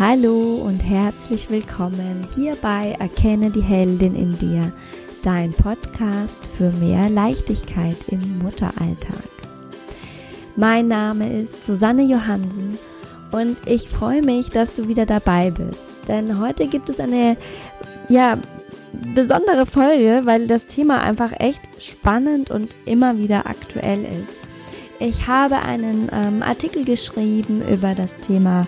Hallo und herzlich willkommen hier bei Erkenne die Heldin in dir, dein Podcast für mehr Leichtigkeit im Mutteralltag. Mein Name ist Susanne Johansen und ich freue mich, dass du wieder dabei bist, denn heute gibt es eine ja besondere Folge, weil das Thema einfach echt spannend und immer wieder aktuell ist. Ich habe einen ähm, Artikel geschrieben über das Thema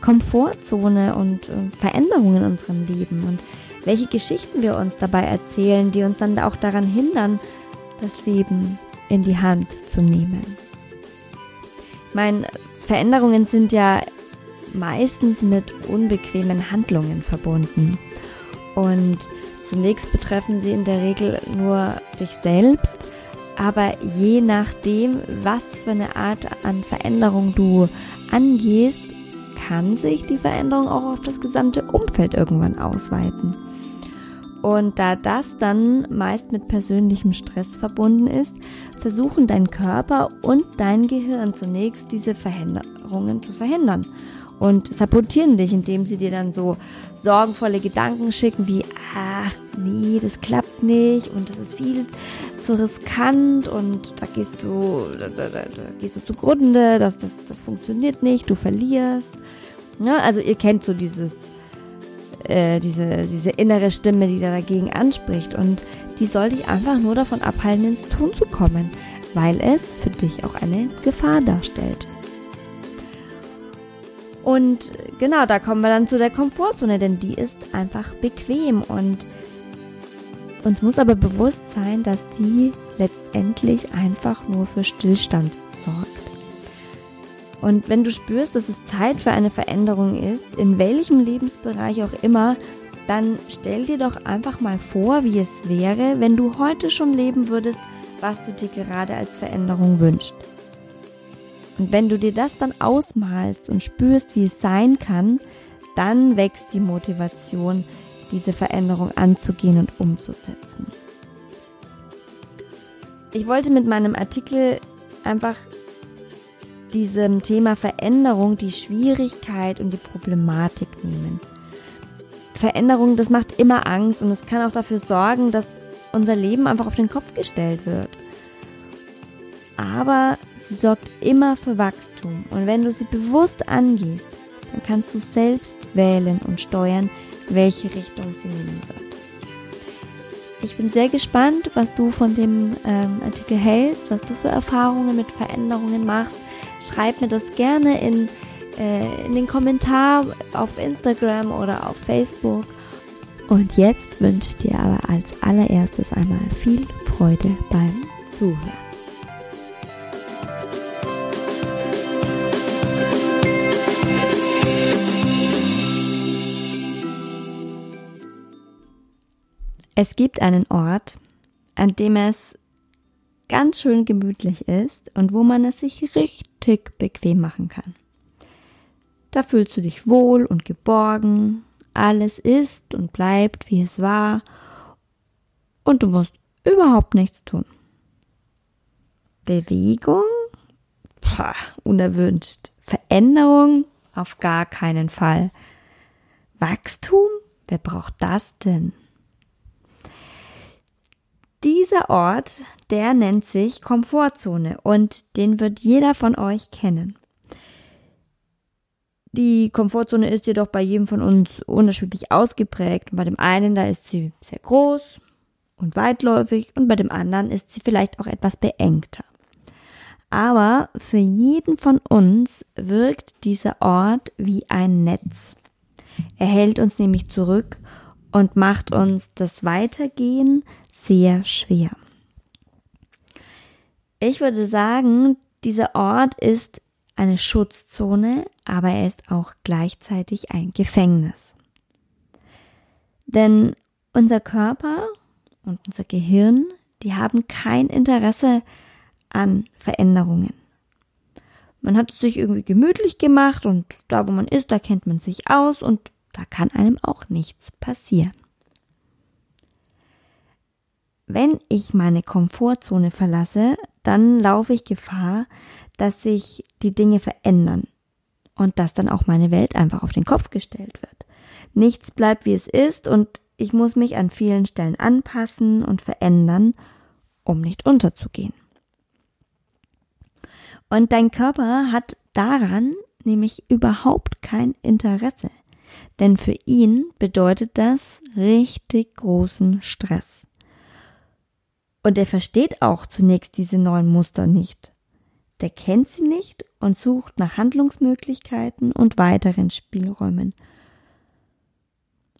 Komfortzone und äh, Veränderungen in unserem Leben und welche Geschichten wir uns dabei erzählen, die uns dann auch daran hindern, das Leben in die Hand zu nehmen. Ich meine, Veränderungen sind ja meistens mit unbequemen Handlungen verbunden. Und zunächst betreffen sie in der Regel nur dich selbst, aber je nachdem, was für eine Art an Veränderung du angehst, kann sich die Veränderung auch auf das gesamte Umfeld irgendwann ausweiten. Und da das dann meist mit persönlichem Stress verbunden ist, versuchen dein Körper und dein Gehirn zunächst diese Veränderungen zu verhindern und sabotieren dich, indem sie dir dann so sorgenvolle Gedanken schicken wie, ah, nee, das klappt nicht und das ist viel zu riskant und da gehst du, da, da, da gehst du zugrunde, das, das, das funktioniert nicht, du verlierst. Ne? also ihr kennt so dieses, äh, diese, diese innere Stimme, die da dagegen anspricht und die soll dich einfach nur davon abhalten, ins Tun zu kommen, weil es für dich auch eine Gefahr darstellt. Und genau, da kommen wir dann zu der Komfortzone, denn die ist einfach bequem und uns muss aber bewusst sein, dass die letztendlich einfach nur für Stillstand sorgt. Und wenn du spürst, dass es Zeit für eine Veränderung ist, in welchem Lebensbereich auch immer, dann stell dir doch einfach mal vor, wie es wäre, wenn du heute schon leben würdest, was du dir gerade als Veränderung wünschst. Und wenn du dir das dann ausmalst und spürst, wie es sein kann, dann wächst die Motivation, diese Veränderung anzugehen und umzusetzen. Ich wollte mit meinem Artikel einfach diesem Thema Veränderung die Schwierigkeit und die Problematik nehmen. Veränderung, das macht immer Angst und es kann auch dafür sorgen, dass unser Leben einfach auf den Kopf gestellt wird. Aber Sie sorgt immer für Wachstum und wenn du sie bewusst angehst, dann kannst du selbst wählen und steuern, welche Richtung sie nehmen wird. Ich bin sehr gespannt, was du von dem ähm, Artikel hältst, was du für Erfahrungen mit Veränderungen machst. Schreib mir das gerne in, äh, in den Kommentar auf Instagram oder auf Facebook. Und jetzt wünsche ich dir aber als allererstes einmal viel Freude beim Zuhören. Es gibt einen Ort, an dem es ganz schön gemütlich ist und wo man es sich richtig bequem machen kann. Da fühlst du dich wohl und geborgen, alles ist und bleibt, wie es war, und du musst überhaupt nichts tun. Bewegung? Pah, unerwünscht. Veränderung? Auf gar keinen Fall. Wachstum? Wer braucht das denn? Dieser Ort, der nennt sich Komfortzone und den wird jeder von euch kennen. Die Komfortzone ist jedoch bei jedem von uns unterschiedlich ausgeprägt. bei dem einen, da ist sie sehr groß und weitläufig und bei dem anderen ist sie vielleicht auch etwas beengter. Aber für jeden von uns wirkt dieser Ort wie ein Netz. Er hält uns nämlich zurück und macht uns das Weitergehen sehr schwer. Ich würde sagen, dieser Ort ist eine Schutzzone, aber er ist auch gleichzeitig ein Gefängnis. Denn unser Körper und unser Gehirn, die haben kein Interesse an Veränderungen. Man hat es sich irgendwie gemütlich gemacht und da, wo man ist, da kennt man sich aus und da kann einem auch nichts passieren. Wenn ich meine Komfortzone verlasse, dann laufe ich Gefahr, dass sich die Dinge verändern. und dass dann auch meine Welt einfach auf den Kopf gestellt wird. Nichts bleibt wie es ist und ich muss mich an vielen Stellen anpassen und verändern, um nicht unterzugehen. Und dein Körper hat daran nämlich überhaupt kein Interesse. Denn für ihn bedeutet das richtig großen Stress. Und er versteht auch zunächst diese neuen Muster nicht. Der kennt sie nicht und sucht nach Handlungsmöglichkeiten und weiteren Spielräumen.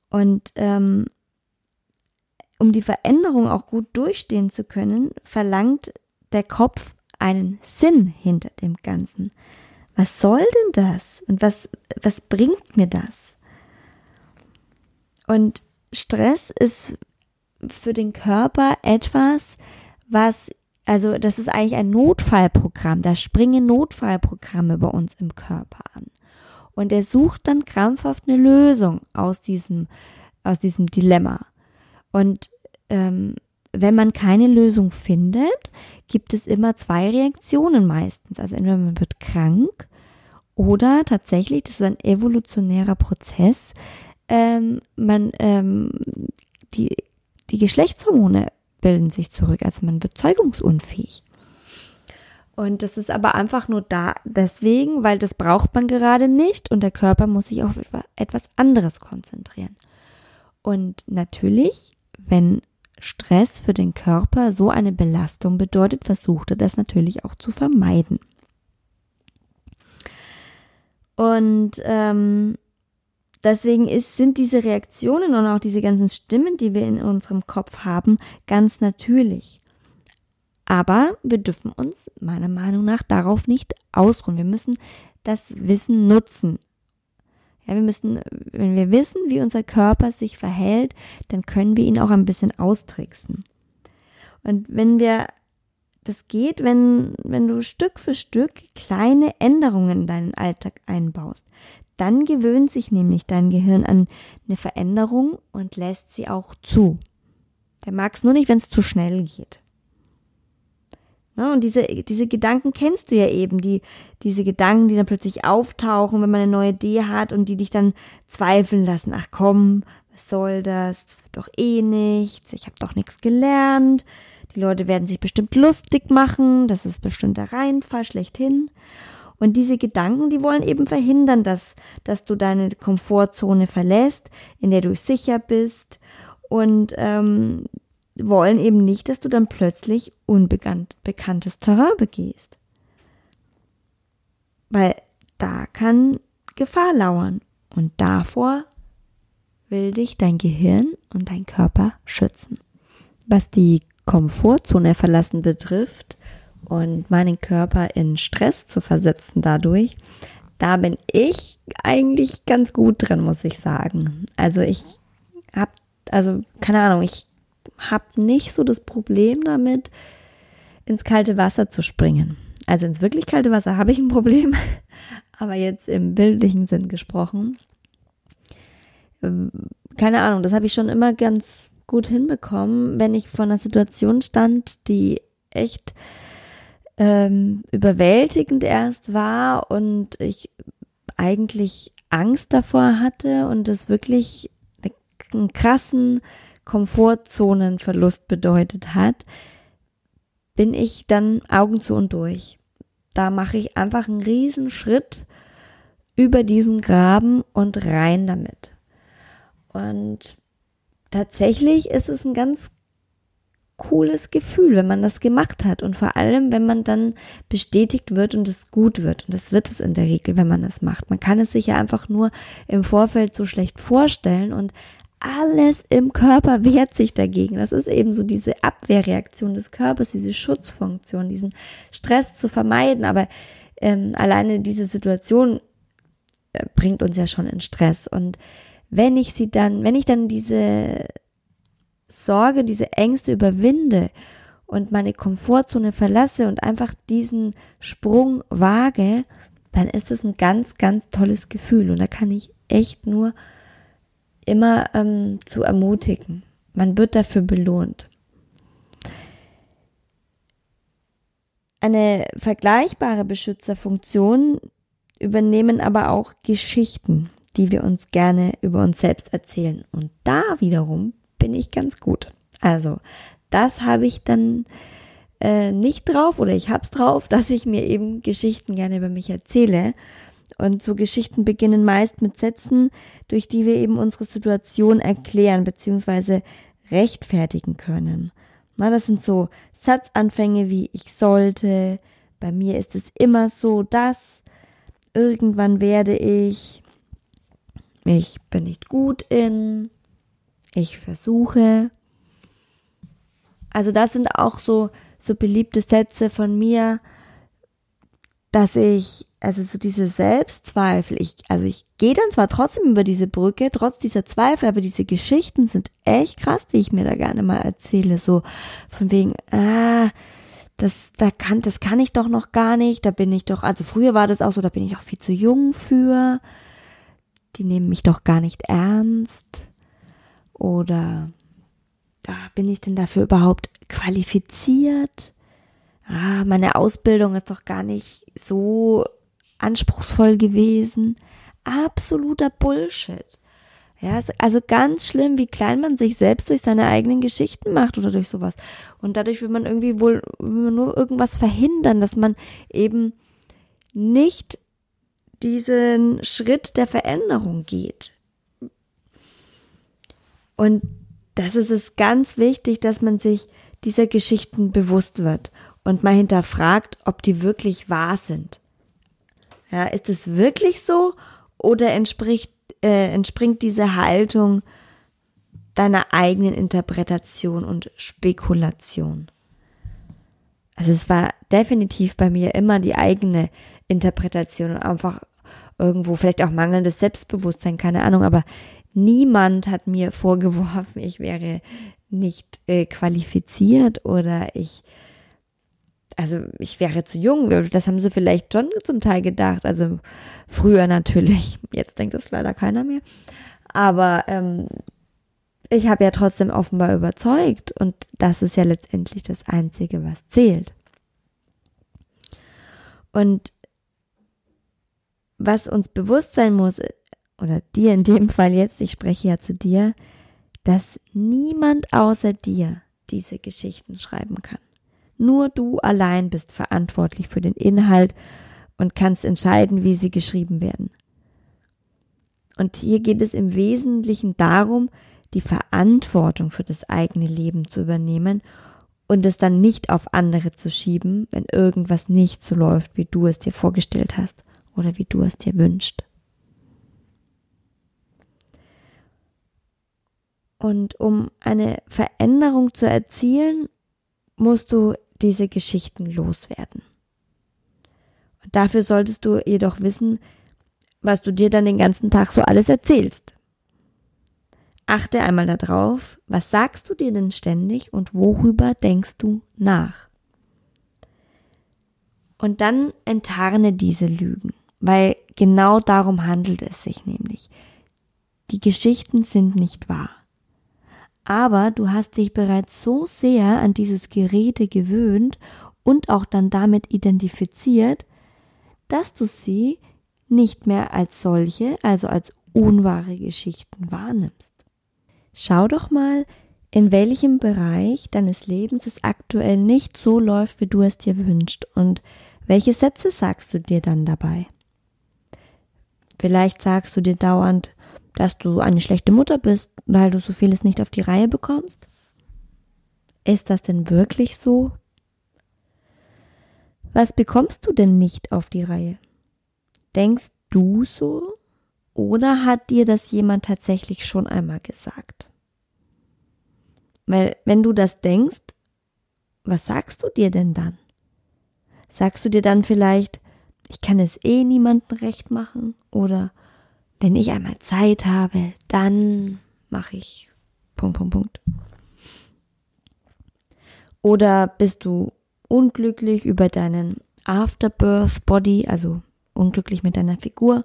Und ähm, um die Veränderung auch gut durchstehen zu können, verlangt der Kopf einen Sinn hinter dem Ganzen. Was soll denn das? Und was, was bringt mir das? Und Stress ist für den Körper etwas, was, also das ist eigentlich ein Notfallprogramm. Da springen Notfallprogramme bei uns im Körper an. Und er sucht dann krampfhaft eine Lösung aus diesem, aus diesem Dilemma. Und ähm, wenn man keine Lösung findet, gibt es immer zwei Reaktionen meistens. Also entweder man wird krank oder tatsächlich, das ist ein evolutionärer Prozess, ähm, man ähm, die, die Geschlechtshormone bilden sich zurück, also man wird zeugungsunfähig. Und das ist aber einfach nur da deswegen, weil das braucht man gerade nicht und der Körper muss sich auf etwas anderes konzentrieren. Und natürlich, wenn Stress für den Körper so eine Belastung bedeutet, versucht er das natürlich auch zu vermeiden. Und ähm, deswegen ist, sind diese Reaktionen und auch diese ganzen Stimmen, die wir in unserem Kopf haben, ganz natürlich. Aber wir dürfen uns meiner Meinung nach darauf nicht ausruhen. Wir müssen das Wissen nutzen. Ja, wir müssen, wenn wir wissen, wie unser Körper sich verhält, dann können wir ihn auch ein bisschen austricksen. Und wenn wir, das geht, wenn, wenn du Stück für Stück kleine Änderungen in deinen Alltag einbaust. Dann gewöhnt sich nämlich dein Gehirn an eine Veränderung und lässt sie auch zu. Der mag es nur nicht, wenn es zu schnell geht. Ja, und diese, diese Gedanken kennst du ja eben, die, diese Gedanken, die dann plötzlich auftauchen, wenn man eine neue Idee hat und die dich dann zweifeln lassen. Ach komm, was soll das? Das wird doch eh nichts. Ich habe doch nichts gelernt. Die Leute werden sich bestimmt lustig machen. Das ist bestimmt der Reinfall schlechthin. Und diese Gedanken, die wollen eben verhindern, dass, dass du deine Komfortzone verlässt, in der du sicher bist und ähm, wollen eben nicht, dass du dann plötzlich unbekanntes Terrain begehst. Weil da kann Gefahr lauern und davor will dich dein Gehirn und dein Körper schützen. Was die Komfortzone verlassen betrifft, und meinen Körper in Stress zu versetzen dadurch, da bin ich eigentlich ganz gut drin, muss ich sagen. Also ich habe, also keine Ahnung, ich habe nicht so das Problem damit, ins kalte Wasser zu springen. Also ins wirklich kalte Wasser habe ich ein Problem, aber jetzt im bildlichen Sinn gesprochen. Ähm, keine Ahnung, das habe ich schon immer ganz gut hinbekommen, wenn ich vor einer Situation stand, die echt ähm, überwältigend erst war und ich eigentlich Angst davor hatte und es wirklich einen krassen Komfortzonenverlust bedeutet hat, bin ich dann Augen zu und durch. Da mache ich einfach einen riesen Schritt über diesen Graben und rein damit. Und tatsächlich ist es ein ganz cooles Gefühl, wenn man das gemacht hat und vor allem, wenn man dann bestätigt wird und es gut wird. Und das wird es in der Regel, wenn man das macht. Man kann es sich ja einfach nur im Vorfeld so schlecht vorstellen und alles im Körper wehrt sich dagegen. Das ist eben so diese Abwehrreaktion des Körpers, diese Schutzfunktion, diesen Stress zu vermeiden. Aber ähm, alleine diese Situation äh, bringt uns ja schon in Stress. Und wenn ich sie dann, wenn ich dann diese Sorge, diese Ängste überwinde und meine Komfortzone verlasse und einfach diesen Sprung wage, dann ist es ein ganz, ganz tolles Gefühl. Und da kann ich echt nur immer ähm, zu ermutigen. Man wird dafür belohnt. Eine vergleichbare Beschützerfunktion übernehmen aber auch Geschichten, die wir uns gerne über uns selbst erzählen. Und da wiederum bin ich ganz gut. Also, das habe ich dann äh, nicht drauf oder ich hab's drauf, dass ich mir eben Geschichten gerne über mich erzähle. Und so Geschichten beginnen meist mit Sätzen, durch die wir eben unsere Situation erklären bzw. rechtfertigen können. Na, das sind so Satzanfänge wie ich sollte, bei mir ist es immer so, dass, irgendwann werde ich, ich bin nicht gut in, ich versuche. Also das sind auch so so beliebte Sätze von mir, dass ich, also so diese Selbstzweifel, ich, also ich gehe dann zwar trotzdem über diese Brücke, trotz dieser Zweifel, aber diese Geschichten sind echt krass, die ich mir da gerne mal erzähle, so von wegen, ah, das, da kann, das kann ich doch noch gar nicht, da bin ich doch, also früher war das auch so, da bin ich auch viel zu jung für, die nehmen mich doch gar nicht ernst, oder da bin ich denn dafür überhaupt qualifiziert? Ah, meine Ausbildung ist doch gar nicht so anspruchsvoll gewesen. Absoluter Bullshit. Ja, also ganz schlimm, wie klein man sich selbst durch seine eigenen Geschichten macht oder durch sowas. Und dadurch will man irgendwie wohl man nur irgendwas verhindern, dass man eben nicht diesen Schritt der Veränderung geht. Und das ist es ganz wichtig, dass man sich dieser Geschichten bewusst wird und mal hinterfragt, ob die wirklich wahr sind. Ja, ist es wirklich so oder entspricht, äh, entspringt diese Haltung deiner eigenen Interpretation und Spekulation? Also es war definitiv bei mir immer die eigene Interpretation und einfach irgendwo vielleicht auch mangelndes Selbstbewusstsein, keine Ahnung, aber niemand hat mir vorgeworfen, ich wäre nicht äh, qualifiziert oder ich, also ich wäre zu jung. Das haben sie vielleicht schon zum Teil gedacht. Also früher natürlich. Jetzt denkt das leider keiner mehr. Aber ähm, ich habe ja trotzdem offenbar überzeugt und das ist ja letztendlich das Einzige, was zählt. Und was uns bewusst sein muss, oder dir in dem Fall jetzt, ich spreche ja zu dir, dass niemand außer dir diese Geschichten schreiben kann. Nur du allein bist verantwortlich für den Inhalt und kannst entscheiden, wie sie geschrieben werden. Und hier geht es im Wesentlichen darum, die Verantwortung für das eigene Leben zu übernehmen und es dann nicht auf andere zu schieben, wenn irgendwas nicht so läuft, wie du es dir vorgestellt hast oder wie du es dir wünschst. Und um eine Veränderung zu erzielen, musst du diese Geschichten loswerden. Und dafür solltest du jedoch wissen, was du dir dann den ganzen Tag so alles erzählst. Achte einmal darauf, was sagst du dir denn ständig und worüber denkst du nach? Und dann enttarne diese Lügen, weil genau darum handelt es sich nämlich. Die Geschichten sind nicht wahr aber du hast dich bereits so sehr an dieses Gerede gewöhnt und auch dann damit identifiziert, dass du sie nicht mehr als solche, also als unwahre Geschichten wahrnimmst. Schau doch mal, in welchem Bereich deines Lebens es aktuell nicht so läuft, wie du es dir wünschst und welche Sätze sagst du dir dann dabei? Vielleicht sagst du dir dauernd, dass du eine schlechte Mutter bist, weil du so vieles nicht auf die Reihe bekommst? Ist das denn wirklich so? Was bekommst du denn nicht auf die Reihe? Denkst du so? Oder hat dir das jemand tatsächlich schon einmal gesagt? Weil wenn du das denkst, was sagst du dir denn dann? Sagst du dir dann vielleicht, ich kann es eh niemandem recht machen? Oder wenn ich einmal Zeit habe, dann mache ich Punkt, Punkt, Punkt. Oder bist du unglücklich über deinen Afterbirth Body, also unglücklich mit deiner Figur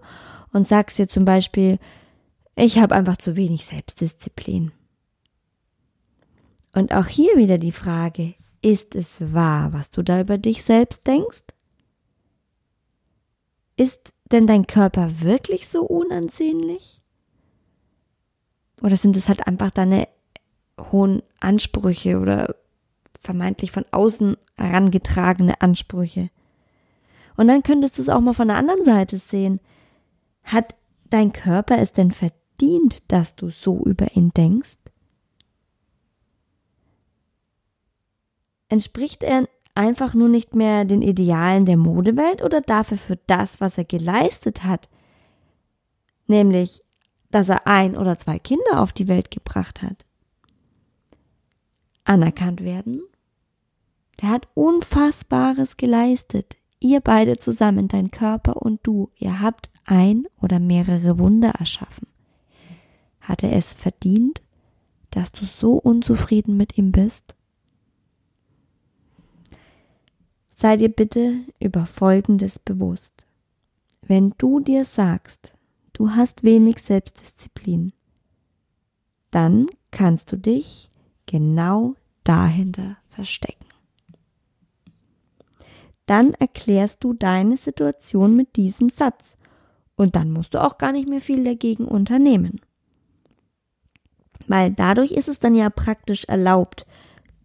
und sagst dir zum Beispiel, ich habe einfach zu wenig Selbstdisziplin. Und auch hier wieder die Frage, ist es wahr, was du da über dich selbst denkst? ist denn dein Körper wirklich so unansehnlich? Oder sind es halt einfach deine hohen Ansprüche oder vermeintlich von außen herangetragene Ansprüche? Und dann könntest du es auch mal von der anderen Seite sehen. Hat dein Körper es denn verdient, dass du so über ihn denkst? Entspricht er einfach nur nicht mehr den Idealen der Modewelt oder darf er für das, was er geleistet hat, nämlich, dass er ein oder zwei Kinder auf die Welt gebracht hat, anerkannt werden? Der hat Unfassbares geleistet. Ihr beide zusammen, dein Körper und du, ihr habt ein oder mehrere Wunder erschaffen. Hat er es verdient, dass du so unzufrieden mit ihm bist? Sei dir bitte über Folgendes bewusst. Wenn du dir sagst, du hast wenig Selbstdisziplin, dann kannst du dich genau dahinter verstecken. Dann erklärst du deine Situation mit diesem Satz und dann musst du auch gar nicht mehr viel dagegen unternehmen. Weil dadurch ist es dann ja praktisch erlaubt,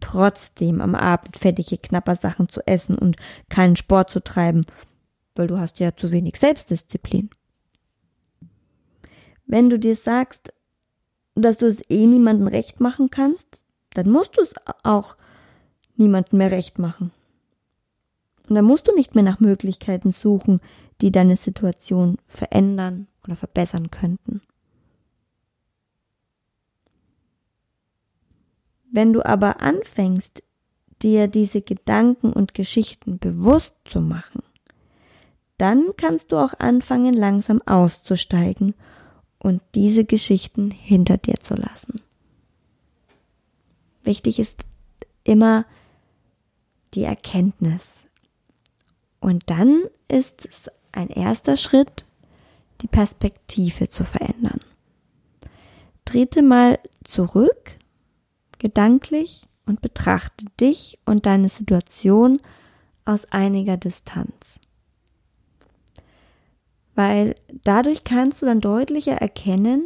trotzdem am Abend fettige Knappersachen zu essen und keinen Sport zu treiben, weil du hast ja zu wenig Selbstdisziplin. Wenn du dir sagst, dass du es eh niemandem recht machen kannst, dann musst du es auch niemandem mehr recht machen. Und dann musst du nicht mehr nach Möglichkeiten suchen, die deine Situation verändern oder verbessern könnten. Wenn du aber anfängst, dir diese Gedanken und Geschichten bewusst zu machen, dann kannst du auch anfangen, langsam auszusteigen und diese Geschichten hinter dir zu lassen. Wichtig ist immer die Erkenntnis. Und dann ist es ein erster Schritt, die Perspektive zu verändern. Trete mal zurück gedanklich und betrachte dich und deine Situation aus einiger Distanz. Weil dadurch kannst du dann deutlicher erkennen,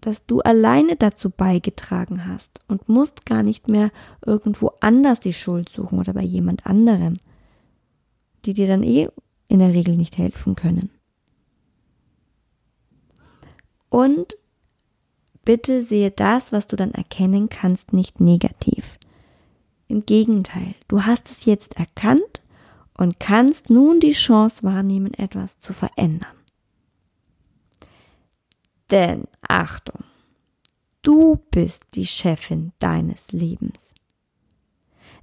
dass du alleine dazu beigetragen hast und musst gar nicht mehr irgendwo anders die Schuld suchen oder bei jemand anderem, die dir dann eh in der Regel nicht helfen können. Und Bitte sehe das, was du dann erkennen kannst, nicht negativ. Im Gegenteil, du hast es jetzt erkannt und kannst nun die Chance wahrnehmen, etwas zu verändern. Denn Achtung, du bist die Chefin deines Lebens.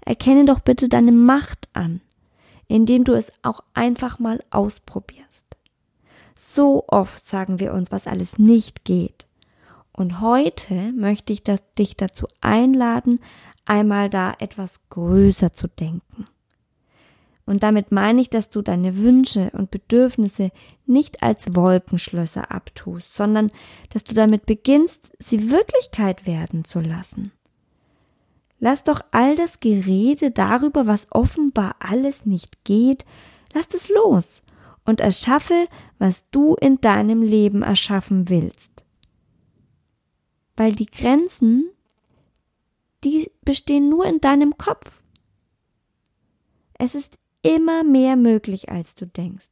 Erkenne doch bitte deine Macht an, indem du es auch einfach mal ausprobierst. So oft sagen wir uns, was alles nicht geht. Und heute möchte ich dich dazu einladen, einmal da etwas größer zu denken. Und damit meine ich, dass du deine Wünsche und Bedürfnisse nicht als Wolkenschlösser abtust, sondern dass du damit beginnst, sie Wirklichkeit werden zu lassen. Lass doch all das Gerede darüber, was offenbar alles nicht geht, lass es los und erschaffe, was du in deinem Leben erschaffen willst weil die Grenzen, die bestehen nur in deinem Kopf. Es ist immer mehr möglich, als du denkst.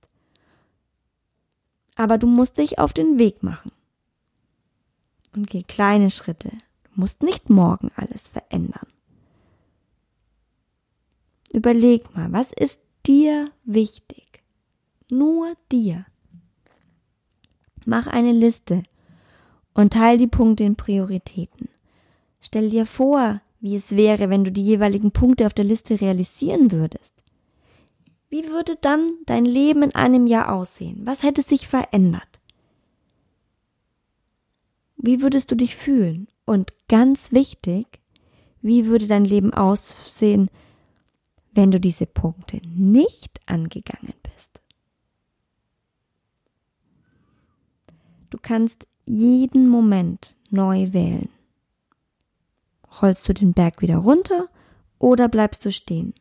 Aber du musst dich auf den Weg machen. Und geh kleine Schritte. Du musst nicht morgen alles verändern. Überleg mal, was ist dir wichtig? Nur dir. Mach eine Liste und teil die Punkte in Prioritäten. Stell dir vor, wie es wäre, wenn du die jeweiligen Punkte auf der Liste realisieren würdest. Wie würde dann dein Leben in einem Jahr aussehen? Was hätte sich verändert? Wie würdest du dich fühlen? Und ganz wichtig, wie würde dein Leben aussehen, wenn du diese Punkte nicht angegangen bist? Du kannst jeden Moment neu wählen. Rollst du den Berg wieder runter oder bleibst du stehen,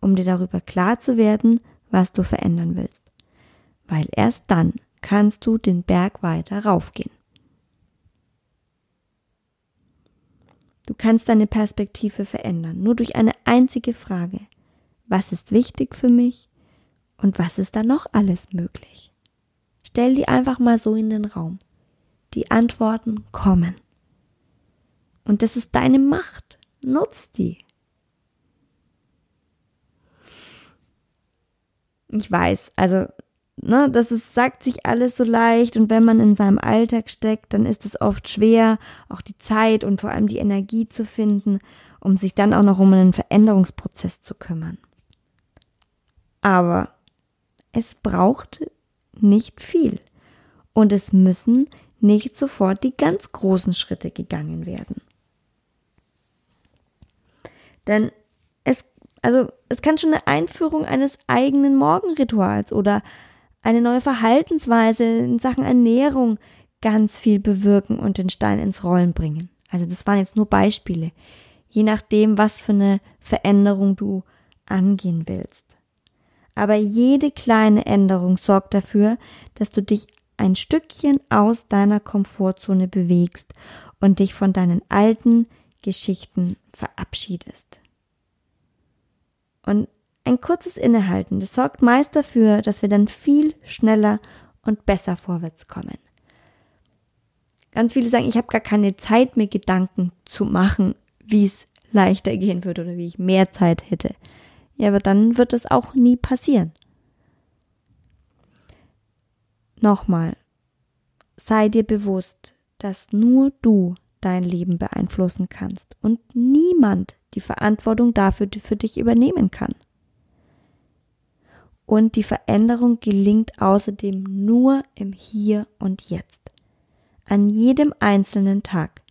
um dir darüber klar zu werden, was du verändern willst? weil erst dann kannst du den Berg weiter raufgehen. Du kannst deine Perspektive verändern, nur durch eine einzige Frage. Was ist wichtig für mich und was ist da noch alles möglich? Stell die einfach mal so in den Raum. Die Antworten kommen. Und das ist deine Macht. Nutz die. Ich weiß, also, ne, das ist, sagt sich alles so leicht und wenn man in seinem Alltag steckt, dann ist es oft schwer, auch die Zeit und vor allem die Energie zu finden, um sich dann auch noch um einen Veränderungsprozess zu kümmern. Aber es braucht nicht viel und es müssen nicht sofort die ganz großen Schritte gegangen werden. Denn es, also, es kann schon eine Einführung eines eigenen Morgenrituals oder eine neue Verhaltensweise in Sachen Ernährung ganz viel bewirken und den Stein ins Rollen bringen. Also das waren jetzt nur Beispiele, je nachdem, was für eine Veränderung du angehen willst. Aber jede kleine Änderung sorgt dafür, dass du dich ein Stückchen aus deiner Komfortzone bewegst und dich von deinen alten Geschichten verabschiedest. Und ein kurzes Innehalten, das sorgt meist dafür, dass wir dann viel schneller und besser vorwärts kommen. Ganz viele sagen, ich habe gar keine Zeit, mir Gedanken zu machen, wie es leichter gehen würde oder wie ich mehr Zeit hätte. Ja, aber dann wird das auch nie passieren. Nochmal, sei dir bewusst, dass nur du dein Leben beeinflussen kannst und niemand die Verantwortung dafür für dich übernehmen kann. Und die Veränderung gelingt außerdem nur im Hier und Jetzt, an jedem einzelnen Tag.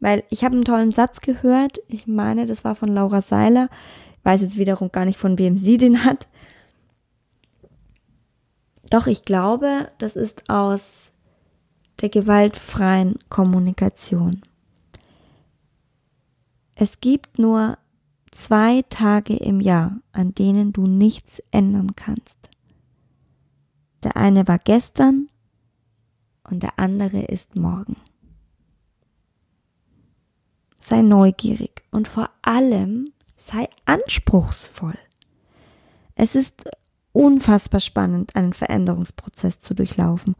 Weil ich habe einen tollen Satz gehört, ich meine, das war von Laura Seiler, ich weiß jetzt wiederum gar nicht, von wem sie den hat, doch ich glaube, das ist aus der gewaltfreien Kommunikation. Es gibt nur zwei Tage im Jahr, an denen du nichts ändern kannst. Der eine war gestern und der andere ist morgen. Sei neugierig und vor allem sei anspruchsvoll. Es ist unfassbar spannend, einen Veränderungsprozess zu durchlaufen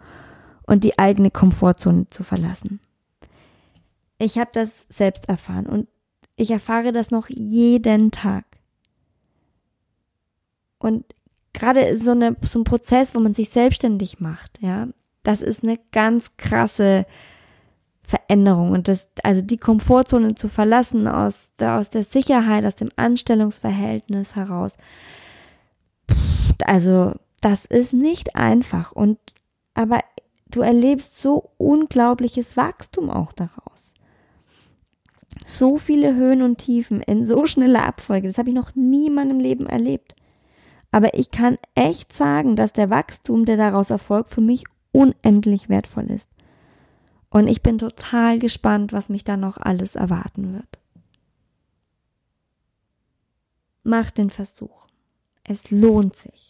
und die eigene Komfortzone zu verlassen. Ich habe das selbst erfahren und ich erfahre das noch jeden Tag. Und gerade so, eine, so ein Prozess, wo man sich selbstständig macht, ja, das ist eine ganz krasse Veränderung und das, also die Komfortzone zu verlassen aus der, aus der Sicherheit, aus dem Anstellungsverhältnis heraus, also das ist nicht einfach und aber du erlebst so unglaubliches Wachstum auch daraus. So viele Höhen und Tiefen in so schneller Abfolge, das habe ich noch nie in meinem Leben erlebt. Aber ich kann echt sagen, dass der Wachstum, der daraus erfolgt, für mich unendlich wertvoll ist. Und ich bin total gespannt, was mich da noch alles erwarten wird. Mach den Versuch. Es lohnt sich.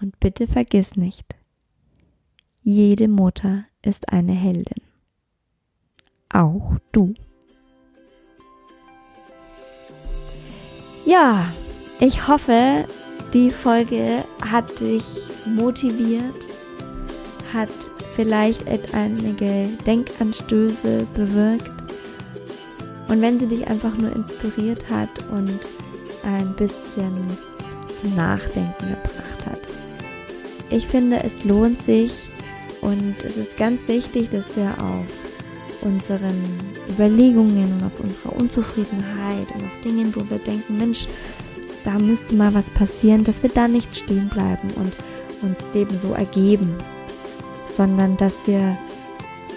Und bitte vergiss nicht, jede Mutter ist eine Heldin. Auch du. Ja, ich hoffe, die Folge hat dich motiviert, hat vielleicht einige Denkanstöße bewirkt. Und wenn sie dich einfach nur inspiriert hat und ein bisschen zum Nachdenken gebracht hat, ich finde, es lohnt sich und es ist ganz wichtig, dass wir auf unseren Überlegungen und auf unserer Unzufriedenheit und auf Dingen, wo wir denken, Mensch, da müsste mal was passieren, dass wir da nicht stehen bleiben und uns dem so ergeben, sondern dass wir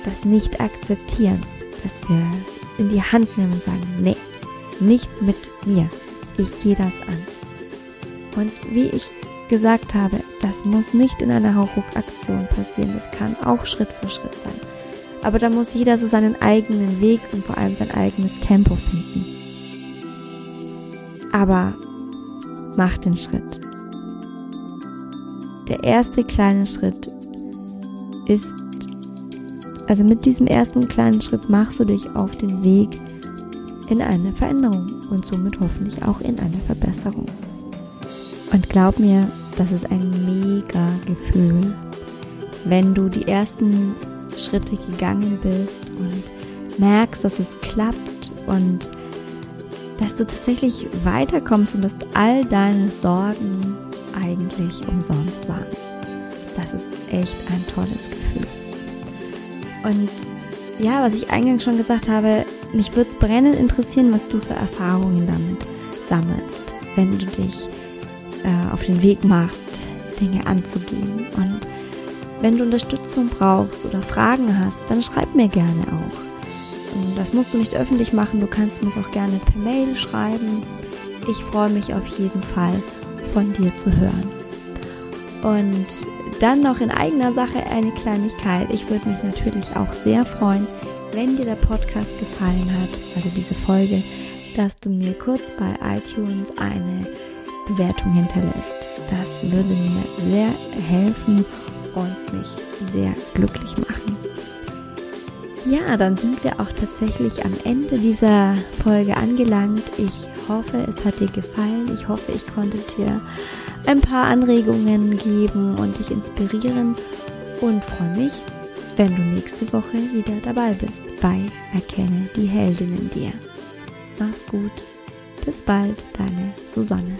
das nicht akzeptieren, dass wir es in die Hand nehmen und sagen, nee, nicht mit mir, ich gehe das an. Und wie ich gesagt habe, das muss nicht in einer Hauruck-Aktion passieren. Das kann auch Schritt für Schritt sein. Aber da muss jeder so seinen eigenen Weg und vor allem sein eigenes Tempo finden. Aber mach den Schritt. Der erste kleine Schritt ist, also mit diesem ersten kleinen Schritt machst du dich auf den Weg in eine Veränderung und somit hoffentlich auch in eine Verbesserung. Und glaub mir, das ist ein mega Gefühl, wenn du die ersten Schritte gegangen bist und merkst, dass es klappt und dass du tatsächlich weiterkommst und dass all deine Sorgen eigentlich umsonst waren. Das ist echt ein tolles Gefühl. Und ja, was ich eingangs schon gesagt habe, mich würde es brennend interessieren, was du für Erfahrungen damit sammelst, wenn du dich äh, auf den Weg machst, Dinge anzugehen. Und wenn du Unterstützung brauchst oder Fragen hast, dann schreib mir gerne auch. Und das musst du nicht öffentlich machen, du kannst mir auch gerne per Mail schreiben. Ich freue mich auf jeden Fall von dir zu hören. Und dann noch in eigener Sache eine Kleinigkeit. Ich würde mich natürlich auch sehr freuen, wenn dir der Podcast gefallen hat, also diese Folge, dass du mir kurz bei iTunes eine Bewertung hinterlässt. Das würde mir sehr helfen und mich sehr glücklich machen. Ja, dann sind wir auch tatsächlich am Ende dieser Folge angelangt. Ich hoffe, es hat dir gefallen. Ich hoffe, ich konnte dir ein paar Anregungen geben und dich inspirieren und freue mich, wenn du nächste Woche wieder dabei bist bei Erkenne die Heldin in dir. Mach's gut. Bis bald, deine Susanne.